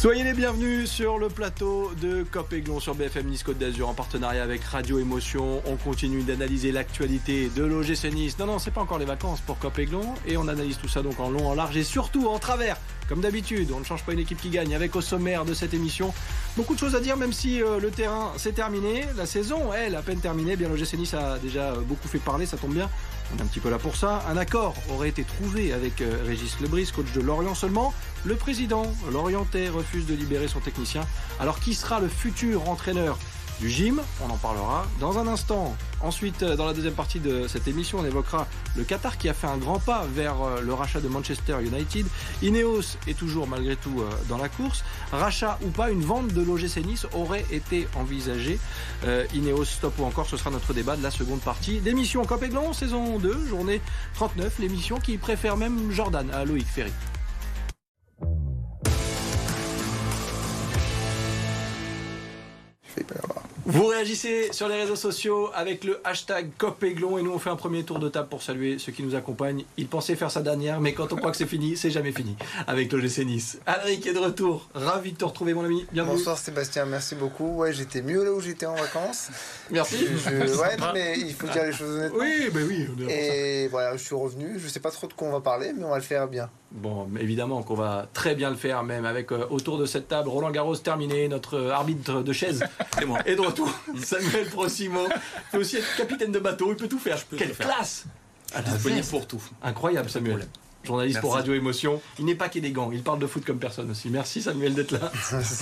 Soyez les bienvenus sur le plateau de Cop Aiglon sur BFM Nice Côte d'Azur en partenariat avec Radio Émotion. On continue d'analyser l'actualité de l'OGC Nice. Non, non, c'est pas encore les vacances pour Cop Aiglon et on analyse tout ça donc en long, en large et surtout en travers. Comme d'habitude, on ne change pas une équipe qui gagne avec au sommaire de cette émission. Beaucoup de choses à dire même si euh, le terrain s'est terminé. La saison, elle, à peine terminée. Bien l'OGC Nice a déjà beaucoup fait parler, ça tombe bien. On est un petit peu là pour ça. Un accord aurait été trouvé avec euh, Régis Lebris, coach de Lorient seulement. Le président Lorientais refuse de libérer son technicien. Alors qui sera le futur entraîneur du gym, on en parlera dans un instant. Ensuite, dans la deuxième partie de cette émission, on évoquera le Qatar qui a fait un grand pas vers euh, le rachat de Manchester United. Ineos est toujours malgré tout euh, dans la course. Rachat ou pas, une vente de l'OGC Nice aurait été envisagée. Euh, Ineos stop ou encore, ce sera notre débat de la seconde partie d'émission Cop Aiglon, saison 2, journée 39, l'émission qui préfère même Jordan à Loïc Ferry. Vous réagissez sur les réseaux sociaux avec le hashtag COPEGLON et nous on fait un premier tour de table pour saluer ceux qui nous accompagnent. Il pensait faire sa dernière, mais quand on croit que c'est fini, c'est jamais fini avec l'OGC Nice. Alric est de retour, ravi de te retrouver mon ami. Bienvenue. Bonsoir Sébastien, merci beaucoup. Ouais, j'étais mieux là où j'étais en vacances. Merci. ouais, mais il faut dire les choses honnêtement. Oui, ben oui. et voilà, je suis revenu. Je sais pas trop de quoi on va parler, mais on va le faire bien. Bon, évidemment qu'on va très bien le faire, même avec euh, autour de cette table Roland Garros terminé, notre euh, arbitre de chaise moi. est de retour. Samuel Prosimo peut aussi être capitaine de bateau, il peut tout faire. peux Quelle tout faire. classe Ah, disponible pour tout. Incroyable Samuel. Journaliste pour. Radio Émotion. Il n'est pas qu'élégant, il parle de foot comme personne aussi. Merci Samuel d'être là.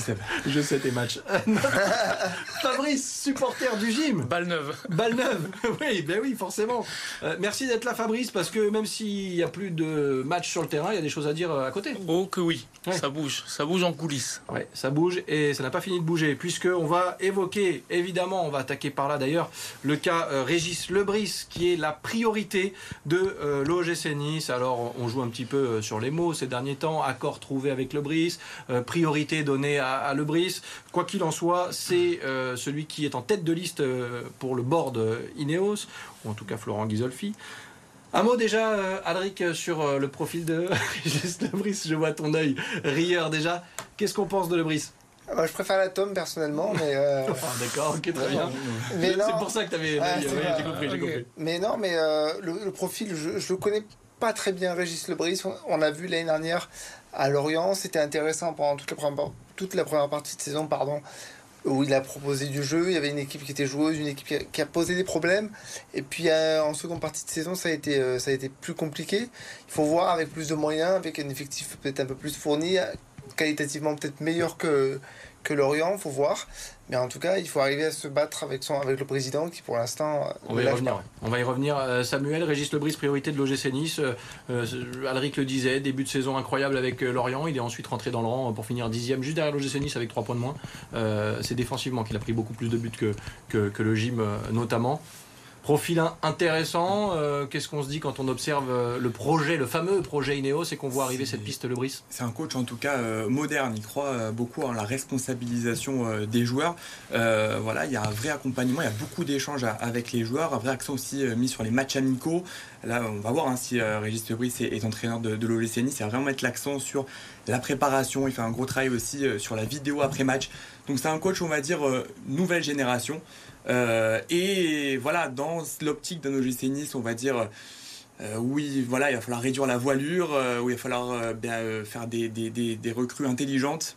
Je sais tes matchs. Fabrice, supporter du gym. Balle neuve. Balle neuve, oui, ben oui, forcément. Euh, merci d'être là, Fabrice, parce que même s'il n'y a plus de matchs sur le terrain, il y a des choses à dire euh, à côté. Oh que oui, Ouais. ça bouge, ça bouge en coulisses. Ouais, ça bouge et ça n'a pas fini de bouger, puisque on va évoquer, évidemment, on va attaquer par là d'ailleurs, le cas euh, Régis Lebris, qui est la priorité de euh, l'OGC Nice. Alors, on joue un petit peu euh, sur les mots ces derniers temps, accord trouvé avec Lebris, euh, priorité donnée à, à Lebris. Quoi qu'il en soit, c'est euh, celui qui est en tête de liste pour le board Ineos, ou en tout cas Florent Ghisolfi. Un mot déjà, Alric, sur le profil de Régis Lebris. Je vois ton œil rieur déjà. Qu'est-ce qu'on pense de Lebris Ah, Moi, je préfère la tome personnellement, mais. euh, Ah, D'accord, ok, très bien. mais non. C'est pour ça que tu avais. Ah, j'ai compris, j'ai Ok. compris. Mais non, mais euh, le, le profil, je, je le connais pas très bien, Régis Lebris. On, on a vu l'année dernière à Lorient, c'était intéressant pendant toute la, première, toute la première partie de saison, pardon, où il a proposé du jeu. Il y avait une équipe qui était joueuse, une équipe qui a, qui a posé des problèmes. Et puis euh, en seconde partie de saison, ça a été, euh, ça a été plus compliqué. Il faut voir avec plus de moyens, avec un effectif peut-être un peu plus fourni, qualitativement peut-être meilleur que, que Lorient, faut voir. Mais en tout cas, il faut arriver à se battre avec, son, avec le président qui pour l'instant... euh, On va y revenir. pas. On va y revenir. Samuel, Régis Lebris, priorité de l'OGC Nice. Euh, euh, Alric le disait, début de saison incroyable avec Lorient. Il est ensuite rentré dans le rang pour finir dixième, juste derrière l'OGC Nice avec 3 points de moins. C'est défensivement qu'il a pris beaucoup plus de buts que, que, que le gym notamment. Profil in- intéressant. Euh, Qu'est-ce qu'on se dit quand on observe euh, le projet, le fameux projet Ineos et qu'on voit arriver C'est- cette piste Lebris C'est un coach en tout cas euh, moderne, il croit beaucoup en la responsabilisation euh, des joueurs. Voilà, il y a un vrai accompagnement, il y a beaucoup d'échanges avec les joueurs, un vrai accent aussi mis sur les matchs amicaux. Là, on va voir hein, si Régis Lebris est, est entraîneur de, de l'OGC Nice, il va vraiment mettre l'accent sur la préparation, il fait un gros travail aussi sur la vidéo après match. Donc c'est un coach, on va dire, nouvelle génération. Euh, et voilà, dans l'optique d'un OGC Nice, on va dire... Euh, oui, voilà, il va falloir réduire la voilure, euh, où il va falloir euh, bien, euh, faire des, des, des, des recrues intelligentes.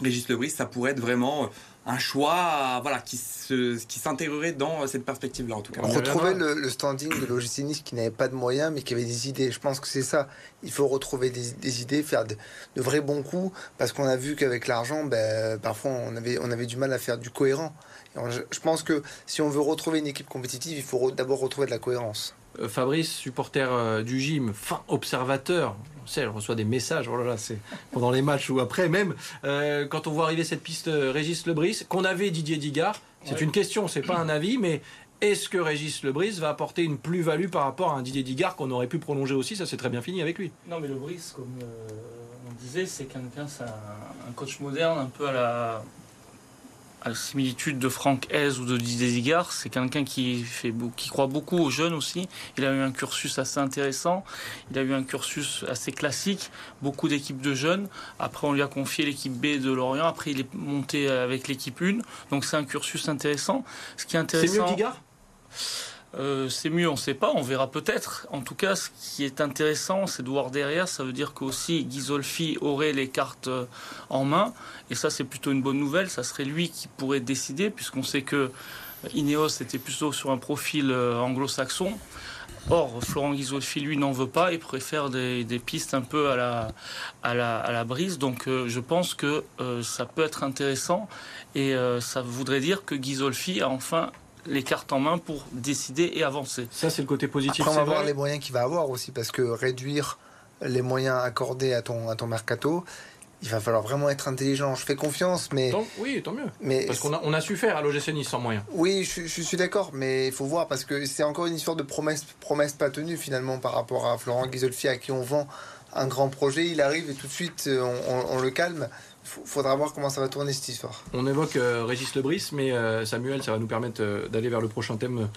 Régis Lebris, ça pourrait être vraiment un choix voilà, qui, se, qui s'intégrerait dans cette perspective-là, en tout cas. On reviendra. le, le standing de l'OGC Nice qui n'avait pas de moyens mais qui avait des idées. Je pense que c'est ça. Il faut retrouver des, des idées, faire de, de vrais bons coups parce qu'on a vu qu'avec l'argent, ben, parfois on avait, on avait du mal à faire du cohérent. On- je, je pense que si on veut retrouver une équipe compétitive, il faut re- d'abord retrouver de la cohérence. Euh, Fabrice, supporter euh, du gym, fin observateur, on sait, elle reçoit des messages, oh là là, c'est pendant les matchs ou après même, euh, quand on voit arriver cette piste Régis Lebris, qu'on avait Didier Digard, c'est Ouais. une question, c'est pas un avis, mais est-ce que Régis Lebris va apporter une plus-value par rapport à un Didier Digard qu'on aurait pu prolonger aussi? Ça s'est très bien fini avec lui. Non mais le Brice, comme euh, on disait, c'est quelqu'un, c'est un, un coach moderne, un peu à la à la similitude de Franck Hez ou de Didier Zigard, c'est quelqu'un qui, fait, qui croit beaucoup aux jeunes aussi. Il a eu un cursus assez intéressant, il a eu un cursus assez classique, beaucoup d'équipes de jeunes. Après, on lui a confié l'équipe B de Lorient, après il est monté avec l'équipe 1, donc c'est un cursus intéressant. Ce qui est intéressant... C'est mieux euh, c'est mieux, on ne sait pas, on verra peut-être. En tout cas, ce qui est intéressant, c'est de voir derrière. Ça veut dire qu'aussi Ghisolfi aurait les cartes euh, en main. Et ça, c'est plutôt une bonne nouvelle. Ça serait lui qui pourrait décider, puisqu'on sait que Ineos était plutôt sur un profil euh, anglo-saxon. Or, Florent Ghisolfi, lui, n'en veut pas et préfère des, pistes un peu à la, à la, brise. Donc, je pense que ça peut être intéressant. Et ça voudrait dire que Ghisolfi a enfin les cartes en main pour décider et avancer. Ça, c'est le côté positif. Après, on va voir les moyens qu'il va avoir aussi, parce que réduire les moyens accordés à ton, à ton mercato, il va falloir vraiment être intelligent. Je fais confiance, mais. oui, tant mieux. Mais parce qu'on a, on a su faire à l'OGC Nice sans moyens. Oui, je, suis d'accord, mais il faut voir, parce que c'est encore une histoire de promesse, promesse pas tenue finalement par rapport à Florent Ghisolfi à qui on vend un grand projet. Il arrive et tout de suite on le calme faudra voir comment ça va tourner cette histoire. On évoque euh, Régis Lebris, mais euh, Samuel, ça va nous permettre euh, d'aller vers le prochain thème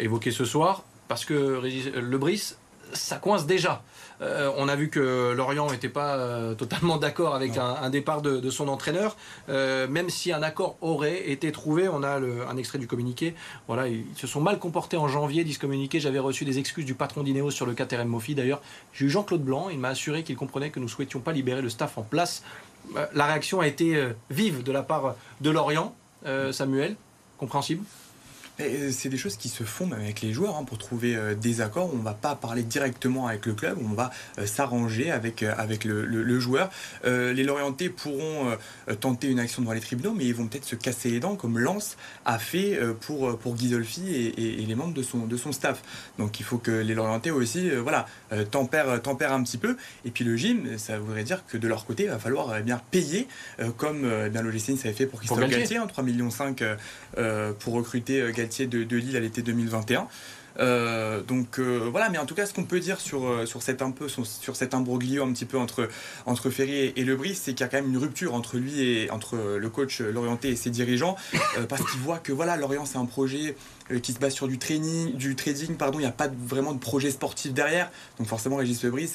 évoqué ce soir, parce que Régis Lebris, ça coince déjà. on a vu que Lorient n'était pas totalement d'accord avec un, départ de, son entraîneur, même si un accord aurait été trouvé. On a un extrait du communiqué. Voilà, ils se sont mal comportés en janvier, dit ce communiqué. J'avais reçu des excuses du patron d'Ineos sur le cas Terem Mofi. D'ailleurs, j'ai eu Jean-Claude Blanc. Il m'a assuré qu'il comprenait que nous souhaitions pas libérer le staff en place la réaction a été euh, vive de la part de Lorient, euh, Samuel, compréhensible? C'est des choses qui se font même avec les joueurs hein, pour trouver des accords. On ne va pas parler directement avec le club, on va s'arranger avec, avec le, joueur. les Lorientais pourront tenter une action devant les tribunaux, mais ils vont peut-être se casser les dents comme Lance a fait pour, pour Ghisolfi et, les membres de son, de son staff. Donc il faut que les Lorientais aussi voilà, tempèrent, tempèrent un petit peu. Et puis le gym, ça voudrait dire que de leur côté, il va falloir eh bien payer comme bien l'OGC ça avait fait pour Christophe Galtier, 3,5 hein, millions pour recruter De, Lille à l'été 2021. Euh, donc euh, voilà, mais en tout cas, ce qu'on peut dire sur, euh, cet un imbroglio un petit peu entre, entre Ferry et, Le Bris, c'est qu'il y a quand même une rupture entre lui et entre le coach Lorienté et ses dirigeants, parce qu'il voit que voilà, Lorient c'est un projet qui se base sur du training, du trading, pardon, il n'y a pas vraiment de projet sportif derrière, donc forcément Régis Lebris,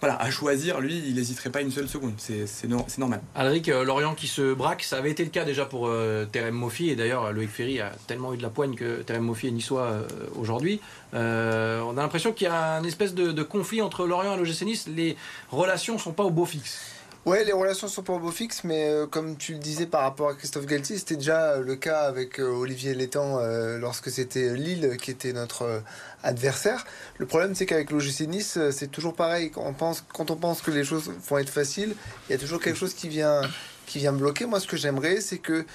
voilà, à choisir, lui, il n'hésiterait pas une seule seconde, c'est normal. Alric, Lorient qui se braque, ça avait été le cas déjà pour Terem Moffi, et d'ailleurs Loïc Ferry a tellement eu de la poigne que Terem Moffi est niçois aujourd'hui. Euh, on a l'impression qu'il y a un espèce de, conflit entre Lorient et l'OGC Nice. Les relations sont pas au beau fixe. Ouais, les relations sont pas au beau fixe, mais euh, comme tu le disais par rapport à Christophe Galtier, c'était déjà le cas avec euh, Olivier Létang lorsque c'était Lille qui était notre adversaire. Le problème, c'est qu'avec l'OGC Nice, c'est toujours pareil. Quand on, pense, que les choses vont être faciles, il y a toujours quelque chose qui vient, qui vient bloquer. Moi, ce que j'aimerais, c'est que,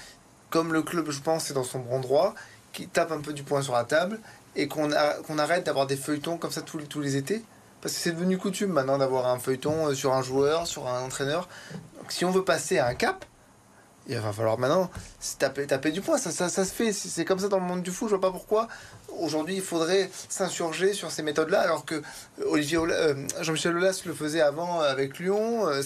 comme le club, je pense, est dans son bon droit, qui tape un peu du poing sur la table et qu'on qu'on arrête d'avoir des feuilletons comme ça tous, tous les étés. Parce que c'est devenu coutume maintenant d'avoir un feuilleton euh, sur un joueur, sur un entraîneur. Donc si on veut passer à un cap, il va falloir maintenant taper, du poing. Ça, se fait. C'est comme ça dans le monde du foot. Je vois pas pourquoi aujourd'hui il faudrait s'insurger sur ces méthodes-là, alors que Olivier euh, Jean-Michel Aulas le faisait avant avec Lyon. Euh,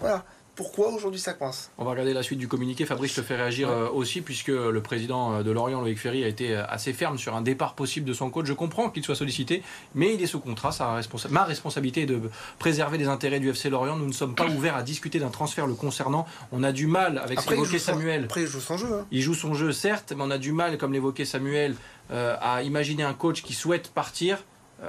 voilà pourquoi aujourd'hui ça coince? On va regarder la suite du communiqué. Fabrice te fait réagir euh, aussi, puisque le président euh, de Lorient, Loïc Ferry, a été euh, assez ferme sur un départ possible de son coach. Je comprends qu'il soit sollicité, mais il est sous contrat. ma responsabilité est de préserver les intérêts du FC Lorient. Nous ne sommes pas ouverts à discuter d'un transfert le concernant. On a du mal, avec ce qu'évoquait Samuel. Après, il joue son jeu. Hein. Il joue son jeu, certes, mais on a du mal, comme l'évoquait Samuel, à imaginer un coach qui souhaite partir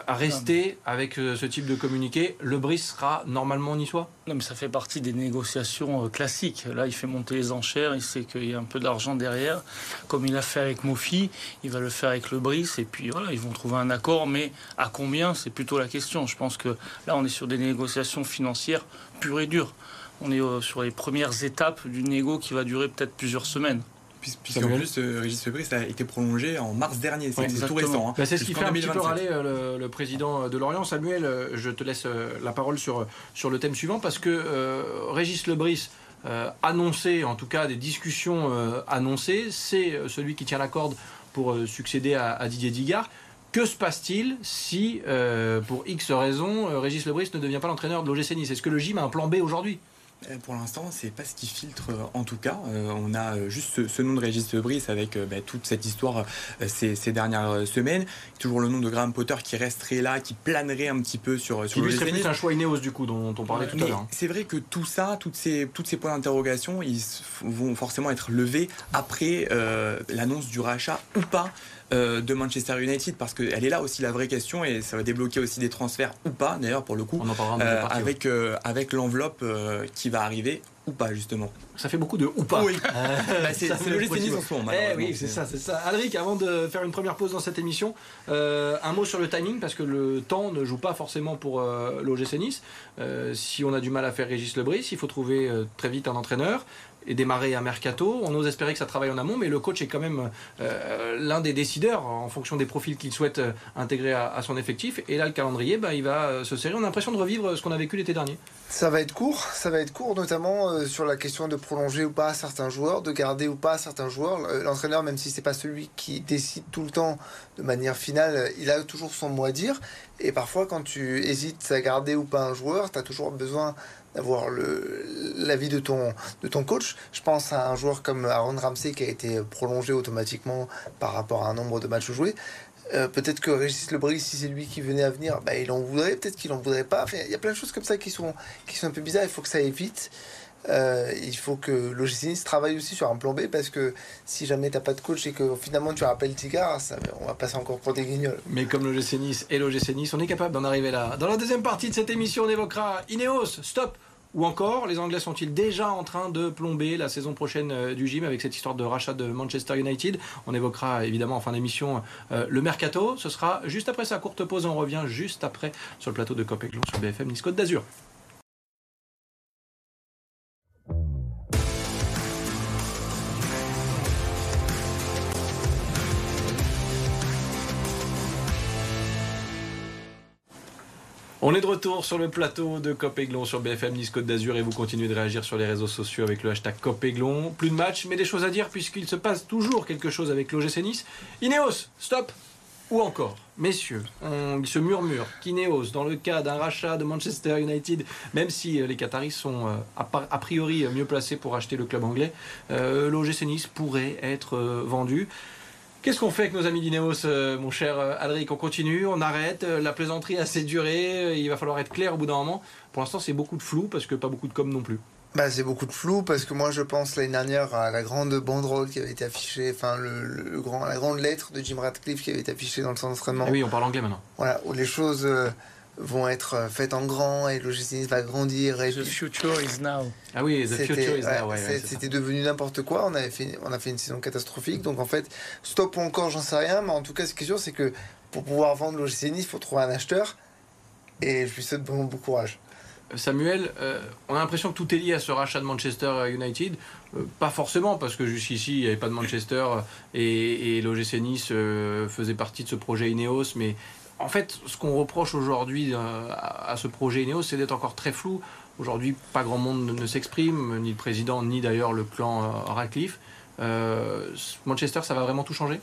à rester avec euh, ce type de communiqué. Le Brice sera normalement niçois? Non, mais ça fait partie des négociations euh, classiques. Là, il fait monter les enchères, il sait qu'il y a un peu d'argent derrière. Comme il a fait avec Mofi, il va le faire avec le Brice, et puis voilà, ils vont trouver un accord. Mais à combien C'est plutôt la question. Je pense que là, on est sur des négociations financières pures et dures. On est euh, sur les premières étapes d'une négo qui va durer peut-être plusieurs semaines puisqu'en plus, euh, Régis Febris a été prolongé en mars dernier. C'est tout récent. Hein. Bah, c'est ce qui fait un petit peu râler euh, le, président de Lorient. Samuel, euh, je te laisse la parole sur, sur le thème suivant parce que Régis Lebris. annoncé, en tout cas des discussions annoncées, c'est celui qui tient la corde pour succéder à, Didier Digard. Que se passe-t-il si, pour X raisons, Régis Lebris ne devient pas l'entraîneur de l'OGC Nice? Est-ce que le gym a un plan B aujourd'hui? euh, pour l'instant, c'est pas ce qui filtre euh, en tout cas. Euh, on a juste ce, nom de Régis Lebris avec bah, toute cette histoire ces, dernières semaines. Toujours le nom de Graham Potter qui resterait là, qui planerait un petit peu sur, sur qui le serait plus un choix Ineos du coup dont on parlait tout à l'heure. C'est vrai que tout ça, toutes ces, toutes ces points d'interrogation, ils vont forcément être levés après l'annonce du rachat ou pas euh, de Manchester United parce qu'elle est là aussi la vraie question et ça va débloquer aussi des transferts ou pas d'ailleurs pour le coup euh, avec, euh, avec l'enveloppe qui va arriver ou pas justement. Ça fait beaucoup de ou pas. Oui. Bah, c'est le jeu tennis en ce moment. Eh oui, c'est ça, c'est ça. Alric, avant de faire une première pause dans cette émission, un mot sur le timing parce que le temps ne joue pas forcément pour l'OGC Nice. si on a du mal à faire Régis Lebris, il faut trouver très vite un entraîneur et démarrer un mercato. On ose espérer que ça travaille en amont, mais le coach est quand même euh, l'un des décideurs en fonction des profils qu'il souhaite euh, intégrer à, son effectif. Et là, le calendrier, bah, il va euh, se serrer. On a l'impression de revivre ce qu'on a vécu l'été dernier. Ça va être court, ça va être court, notamment sur la question de prolonger ou pas certains joueurs, de garder ou pas certains joueurs. L'entraîneur, même si c'est pas celui qui décide tout le temps de manière finale, il a toujours son mot à dire. Et parfois, quand tu hésites à garder ou pas un joueur, tu as toujours besoin d'avoir l'avis de ton, de ton coach. Je pense à un joueur comme Aaron Ramsey qui a été prolongé automatiquement par rapport à un nombre de matchs joués. Euh, peut-être que Régis Lebris, si c'est lui qui venait à venir, bah, il en voudrait, peut-être qu'il en voudrait pas. il y a plein de choses comme ça qui sont, qui sont un peu bizarres. Il faut que ça aille vite. Euh, il faut que l'OGC travaille aussi sur un plan B parce que si jamais t'as pas de coach et que finalement tu rappelles Tigard, ça, on va passer encore pour des guignols. Mais comme l'OGC Nice et l'OGC Nice, on est capable d'en arriver là. Dans la deuxième partie de cette émission, on évoquera Ineos, stop ou encore, les Anglais sont-ils déjà en train de plomber la saison prochaine euh, du gym avec cette histoire de rachat de Manchester United? On évoquera évidemment en fin d'émission euh, le mercato. Ce sera juste après sa courte pause. On revient juste après sur le plateau de Copéclon sur BFM Nice d'Azur. On est de retour sur le plateau de Copéglon sur BFM Nice Côte d'Azur et vous continuez de réagir sur les réseaux sociaux avec le hashtag Copéglon. Plus de matchs, mais des choses à dire puisqu'il se passe toujours quelque chose avec l'OGC Nice. Ineos, stop Ou encore, messieurs, il se murmure qu'Ineos, dans le cas d'un rachat de Manchester United, même si euh, les Qataris sont euh, a priori mieux placés pour acheter le club anglais, euh, l'OGC Nice pourrait être vendu. Qu'est-ce qu'on fait avec nos amis d'Ineos, euh, mon cher euh, Alric On continue, on arrête, euh, la plaisanterie a assez duré, il va falloir être clair au bout d'un moment. Pour l'instant, c'est beaucoup de flou parce que pas beaucoup de com non plus. Bah, c'est beaucoup de flou parce que moi je pense l'année dernière à la grande banderole qui avait été affichée, enfin le, grand, la grande lettre de Jim Radcliffe qui avait été affichée dans le centre d'entraînement. Eh oui, on parle anglais maintenant. Voilà, où les choses vont être euh, faites en grand et le va grandir. the future is now. Ah oui, the future is now. c'était devenu n'importe quoi. On, avait fait, on a fait une saison catastrophique. Donc en fait, stop ou encore, j'en sais rien. Mais en tout cas, ce qui est sûr, c'est que pour pouvoir vendre le il faut trouver un acheteur. Et je lui souhaite bon, bon courage. Samuel, euh, on a l'impression que tout est lié à ce rachat de Manchester United. Euh, pas forcément, parce que jusqu'ici, il n'y avait pas de Manchester et, et l'OGC Nice faisait partie de ce projet Ineos, mais en fait, ce qu'on reproche aujourd'hui euh, à, ce projet Ineos, c'est d'être encore très flou. Aujourd'hui, pas grand monde ne, s'exprime, ni le président, ni d'ailleurs le clan euh, Radcliffe. Euh, Manchester, ça va vraiment tout changer?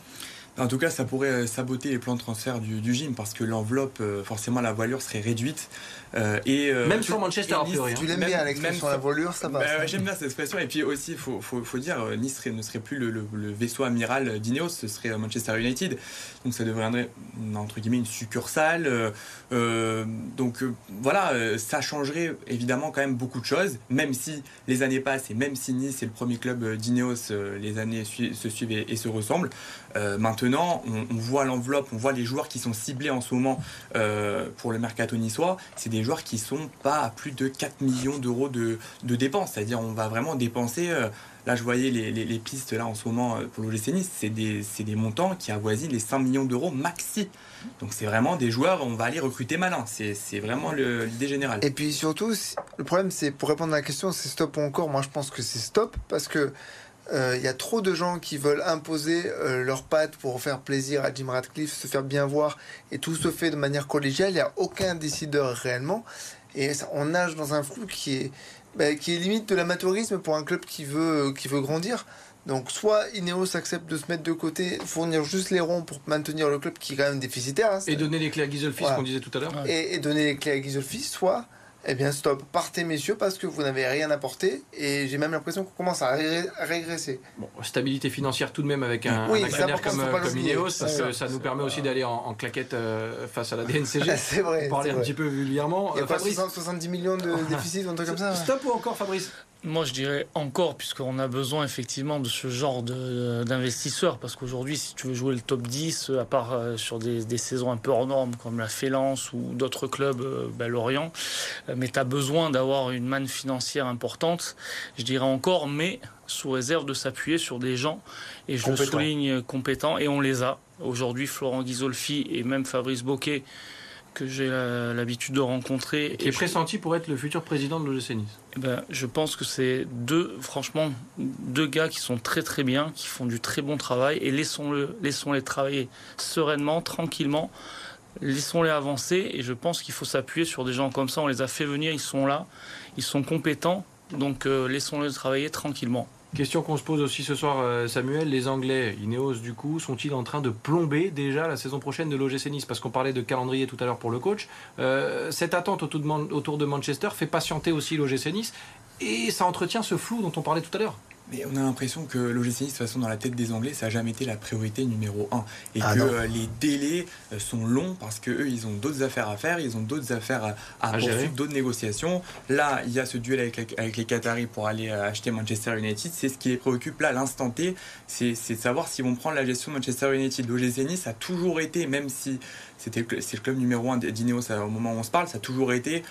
En tout cas, ça pourrait saboter les plans de transfert du, du gym parce que l'enveloppe, forcément, la voilure serait réduite. Euh, et, euh, même sur Manchester, nice, hein. Tu l'aimes bien l'expression la voilure, ça passe. Bah, j'aime bien cette expression. Et puis aussi, il faut, faut, faut, dire, euh, Nice ne serait plus le, vaisseau amiral d'Ineos, ce serait Manchester United. Donc ça deviendrait, entre guillemets, une succursale. donc voilà, ça changerait évidemment quand même beaucoup de choses, même si les années passent et même si Nice est le premier club d'Ineos, les années se suivent et, se ressemblent. maintenant, on, on voit l'enveloppe, on voit les joueurs qui sont ciblés en ce moment pour le mercato niçois. C'est des joueurs qui sont pas à plus de 4 millions d'euros de, dépenses. C'est-à-dire on va vraiment dépenser, euh, là je voyais les, pistes là en ce moment euh, pour l'OGC Nice, c'est des, des, montants qui avoisinent les 5 millions d'euros maxi. Donc c'est vraiment des joueurs, on va aller recruter malin. C'est vraiment l'idée générale. Et puis surtout, le problème c'est, pour répondre à la question, c'est stop ou encore? Moi je pense que c'est stop parce que il euh, y a trop de gens qui veulent imposer euh, leurs pattes pour faire plaisir à Jim Radcliffe, se faire bien voir, et tout se fait de manière collégiale. Il n'y a aucun décideur réellement, et on nage dans un flou qui est, bah, qui est limite de l'amateurisme pour un club qui veut, qui veut grandir. Donc soit Ineos accepte de se mettre de côté, fournir juste les ronds pour maintenir le club qui est quand même déficitaire. Hein, et donner les clés à Gisolfi, ce qu'on disait tout à l'heure. Et, et, donner les clés à Gisolfi, soit eh bien stop, partez messieurs parce que vous n'avez rien apporté et j'ai même l'impression qu'on commence à, régresser. Bon, stabilité financière tout de même avec un, oui, un comme, comme Ineos, parce que ça nous permet aussi d'aller en, claquette euh, face à la DNCG. c'est vrai. Pour parler un petit peu vulgairement. Il y a pas 70 millions de déficit ou un truc comme ça Stop ou encore Fabrice? Moi, je dirais encore, puisqu'on a besoin effectivement de ce genre d'investisseurs. Parce qu'aujourd'hui, si tu veux jouer le top 10, à part euh, sur des, saisons un peu hors normes, comme la Félance ou d'autres clubs, euh, ben, Lorient, euh, mais tu as besoin d'avoir une manne financière importante. Je dirais encore, mais sous réserve de s'appuyer sur des gens, et je le souligne, compétents, et on les a. Aujourd'hui, Florent Ghisolfi et même Fabrice Boquet que j'ai l'habitude de rencontrer. Qui est pressenti pour être le futur président de l'OGC Nice eh ben, Je pense que c'est deux, franchement, deux gars qui sont très très bien, qui font du très bon travail et laissons-le, laissons-les travailler sereinement, tranquillement. Laissons-les avancer et je pense qu'il faut s'appuyer sur des gens comme ça. On les a fait venir, ils sont là, ils sont compétents, donc euh, laissons-les travailler tranquillement. Question qu'on se pose aussi ce soir, euh, Samuel. Les Anglais, Ineos du coup, sont-ils en train de plomber déjà la saison prochaine de l'OGC Nice? Parce qu'on parlait de calendrier tout à l'heure pour le coach. Euh, cette attente autour de Manchester fait patienter aussi l'OGC Nice et ça entretient ce flou dont on parlait tout à l'heure. Mais on a l'impression que l'OGC de toute façon, dans la tête des Anglais, ça n'a jamais été la priorité numéro un. Et ah que euh, les délais euh, sont longs parce qu'eux, ils ont d'autres affaires à faire, ils ont d'autres affaires à, à, poursuivre, d'autres négociations. Là, il y a ce duel avec, avec les Qataris pour aller euh, acheter Manchester United. C'est ce qui les préoccupe là, l'instant T, c'est de savoir s'ils vont prendre la gestion de Manchester United. L'OGC Nice a toujours été, même si c'était c'est le club numéro un d'Ineos au moment où on se parle, ça a toujours été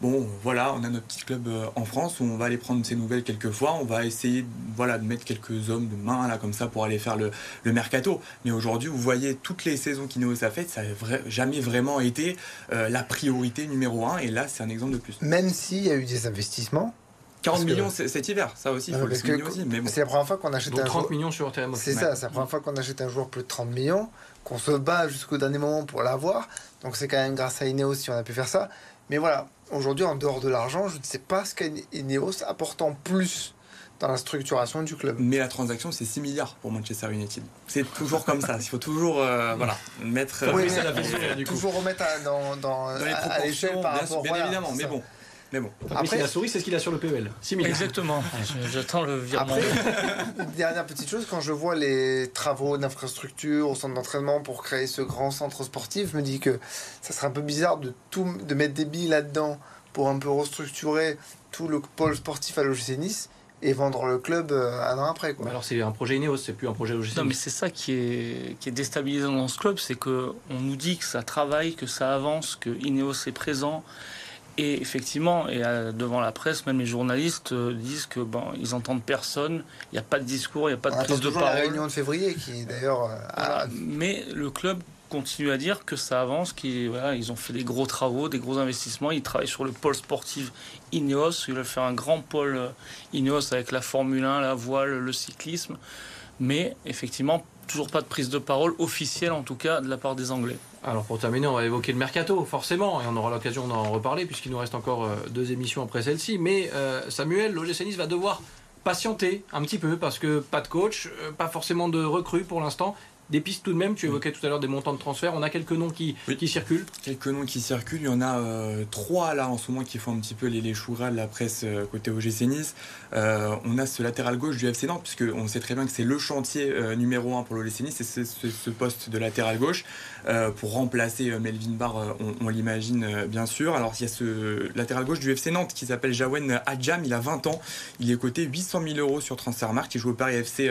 bon, voilà, on a notre petit club euh, en France où on va aller prendre ces nouvelles quelques fois, on va essayer voilà, de mettre quelques hommes de main là comme ça pour aller faire le, mercato. Mais aujourd'hui, vous voyez toutes les saisons qu'Ineos a faites, ça n'a jamais vraiment été euh, la priorité numéro un. Et là, c'est un exemple de plus. Même s'il y a eu des investissements. 40 millions cet hiver, ça aussi, il faut le souligner aussi. C'est la première fois qu'on achète un 30 millions sur TM C'est ça, c'est la première fois qu'on achète un joueur plus de 30 millions, qu'on se bat jusqu'au dernier moment pour l'avoir. Donc c'est quand même grâce à Ineos si on a pu faire ça. Mais voilà, aujourd'hui, en dehors de l'argent, je ne sais pas ce qu'Ineos apporte en plus dans la structuration du club. Mais la transaction, c'est 6 milliards pour Manchester United. C'est toujours comme ça. Il faut toujours euh, voilà, mettre. Oui, euh, toujours remettre à, dans, dans, dans, les proportions, par rapport, bien, évidemment. Mais bon, mais bon. Après, la souris, c'est ce qu'il a sur le PEL. 6 Exactement. J'attends le virement. Après, dernière petite chose, quand je vois les travaux d'infrastructure au centre d'entraînement pour créer ce grand centre sportif, je me dis que ça serait un peu bizarre de, tout, de mettre des billes là-dedans pour un peu restructurer tout le pôle sportif à l'OGC Nice et vendre le club euh, un an après. Quoi. alors c'est un projet Ineos, c'est plus un projet OGC. Non mais c'est ça qui est, qui est déstabilisant dans ce club, c'est qu'on nous dit que ça travaille, que ça avance, que Ineos est présent et effectivement, et euh, devant la presse, même les journalistes euh, disent que bon, ils entendent personne, il n'y a pas de discours, il n'y a pas de prise de parole. la réunion de février qui d'ailleurs. Euh, Mais le club continue à dire que ça avance, qu'ils voilà, ils ont fait des gros travaux, des gros investissements. Ils travaillent sur le pôle sportif Ineos. Ils veulent faire un grand pôle Ineos avec la Formule 1, la voile, le cyclisme. Mais effectivement, toujours pas de prise de parole officielle, en tout cas, de la part des Anglais. Alors pour terminer, on va évoquer le mercato, forcément, et on aura l'occasion d'en reparler puisqu'il nous reste encore euh, deux émissions après celle-ci. Mais euh, Samuel, l'OGC va devoir patienter un petit peu parce que pas de coach, euh, pas forcément de recrues pour l'instant des pistes tout de même. Tu évoquais tout à l'heure des montants de transfert. On a quelques noms qui, qui circulent. Quelques noms qui circulent. Il y en a euh, trois là en ce moment qui font un petit peu les, les de la presse euh, côté OGC Nice. Euh, on a ce latéral gauche du FC Nantes, puisque on sait très bien que c'est le chantier numéro un pour l'OGC Nice, c'est ce, poste de latéral gauche pour remplacer Melvin Barr, on, l'imagine bien sûr. Alors il y a ce latéral gauche du FC Nantes qui s'appelle Jawen Adjam, il a 20 ans, il est coté 800 000 euros sur Transfermarkt, il joue au Paris FC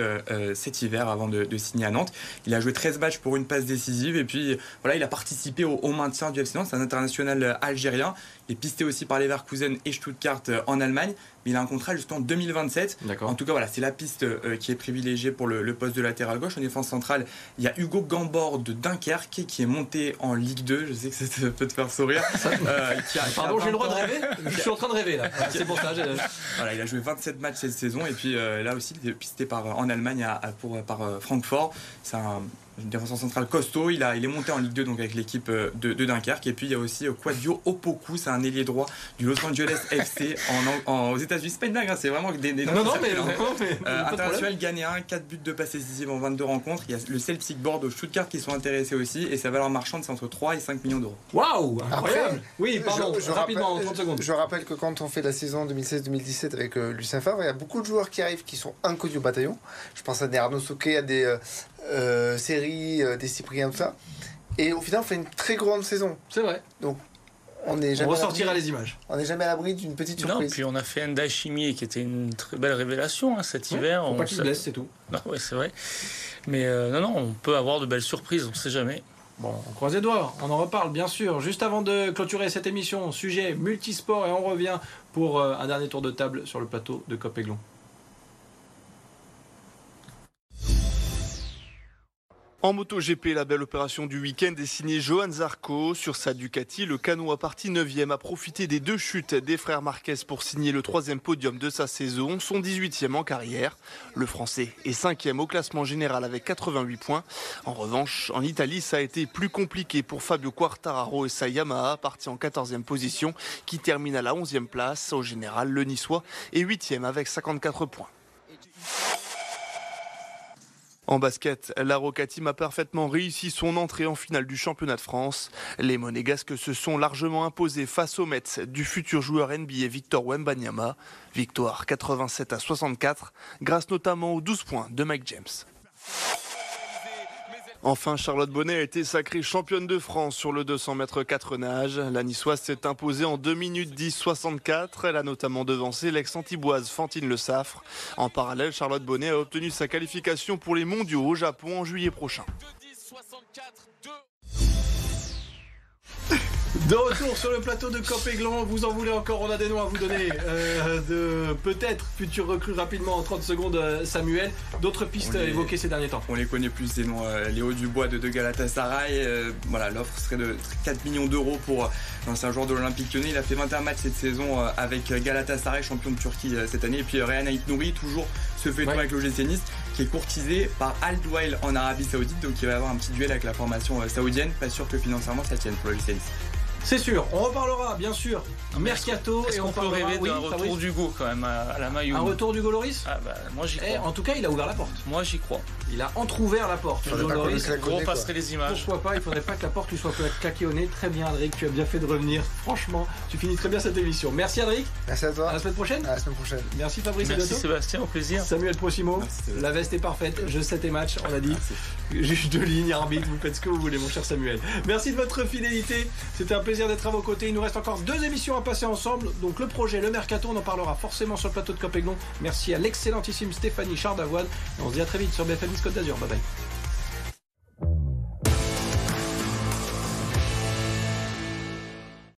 cet hiver avant de, de signer à Nantes. Il a joué 13 matchs pour une passe décisive et puis voilà, il a participé au, maintien du FC Nantes. C'est un international euh, algérien. Est pisté aussi par Leverkusen et Stuttgart euh, en Allemagne. Mais il a un contrat jusqu'en 2027. En tout cas, voilà, c'est la piste euh, qui est privilégiée pour le, poste de latéral gauche. En défense centrale, il y a Hugo Gambord de Dunkerque qui est monté en Ligue 2. Je sais que ça peut te faire sourire. Pardon, j'ai le droit de rêver Je suis en train de rêver là. C'est pour ça. Voilà, il a joué 27 matchs cette saison et puis là aussi, il est pisté par, en Allemagne à, pour, par Francfort. C'est un une défenseur central costaud. Il, a, il est monté en Ligue 2 donc avec l'équipe de, de, Dunkerque. Et puis il y a aussi Quadio Opoku, c'est un ailier droit du Los Angeles FC en, aux États-Unis. C'est pas une blague, hein, c'est vraiment des, des Non, non, mais, international ghanéen, 4 buts de passes décisives en 22 rencontres. Il y a le Celtic Board au Stuttgart qui sont intéressés aussi. Et sa valeur marchande, c'est entre 3 et 5 millions d'euros. Waouh Incroyable Oui, pardon, je, rapidement, rappelle, 30 secondes. Je rappelle que quand on fait la saison 2016-2017 avec Lucien Favre, il y a beaucoup de joueurs qui arrivent qui sont inconnus au bataillon. Je pense à des Arnaud Souquet, à des euh, séries, euh, des Cypriens, tout ça. Et au final, on fait une très grande saison. C'est vrai. Donc, on est jamais. On ressortira les images. On n'est jamais à l'abri d'une petite surprise. Non, puis on a fait Enda Chimie qui était une très belle révélation hein, cet hiver. Faut on pas qu'il se blesse, c'est tout. Non, ouais, c'est vrai. Mais euh, non, non, on peut avoir de belles surprises, on ne sait jamais. Bon, on croise les doigts, on en reparle bien sûr. Juste avant de clôturer cette émission, sujet multisport et on revient pour un dernier tour de table sur le plateau de Copéglon. En MotoGP, la belle opération du week-end est signée Johan Zarco. Sur sa Ducati, le canot a parti 9e a profité des deux chutes des frères Marquez pour signer le troisième podium de sa saison, son 18e en carrière. Le Français est 5e au classement général avec 88 points. En revanche, en Italie, ça a été plus compliqué pour Fabio Quartararo et sa Yamaha, parti en 14e position, qui termine à la 11e place. Au général, le Niçois est 8e avec 54 points. En basket, la Roca a parfaitement réussi son entrée en finale du championnat de France. Les Monégasques se sont largement imposés face aux Mets du futur joueur NBA Victor Wembanyama. Victoire 87 à 64, grâce notamment aux 12 points de Mike James. Enfin, Charlotte Bonnet a été sacrée championne de France sur le 200 mètres 4 nages. La niçoise s'est imposée en 2 minutes 10 64. Elle a notamment devancé l'ex-antiboise Fantine Le Saffre. En parallèle, Charlotte Bonnet a obtenu sa qualification pour les mondiaux au Japon en juillet prochain. De retour sur le plateau de Copéglon, vous en voulez encore, on a des noms à vous donner. Euh, de peut-être futurs recrues rapidement en 30 secondes, euh, Samuel. D'autres pistes évoquées ces derniers temps On les connaît plus, ces noms. Euh, Léo Dubois de, de Galatasaray. voilà, l'offre serait de 4 millions d'euros pour l'ancien joueur de l'Olympique lyonnais. Il a fait 21 matchs cette saison avec Galatasaray, champion de Turquie cette année. Et puis Ryan Nouri, toujours ce fait avec le Nice, qui est courtisé par Al Dwail en Arabie Saoudite. Donc il va y avoir un petit duel avec la formation saoudienne. Pas sûr que financièrement ça tienne pour le Nice. C'est sûr, on reparlera bien sûr Mercato et on peut rêver d'un retour du go quand même à, la Maillot. Un retour du Goloris ah bah, Moi j'y eh, crois. en tout cas, il a ouvert la porte. Moi j'y crois. Il a entrouvert la porte. On passerait les images. Pourquoi pas Il faudrait pas que la porte lui soit claquée au nez. Très bien, Adric, tu as bien fait de revenir. Franchement, tu finis très bien cette émission. Merci, Adric. Merci à toi. À la semaine prochaine. À la semaine prochaine. Merci, Fabrice. Merci, Sébastien. Au plaisir. Samuel Prosimo. la veste est parfaite. Je sais tes matchs, on a dit. Juge de ligne, arbitre, vous faites ce que vous voulez, mon cher Samuel. Merci de votre fidélité. C'était un plaisir d'être à vos côtés. Il nous reste encore deux émissions à passer ensemble. Donc, le projet, le mercato, on en parlera forcément sur le plateau de Copéglon. Merci à l'excellentissime Stéphanie Chardavoine. on se dit à très vite sur BFM Côte d'Azur. Bye bye.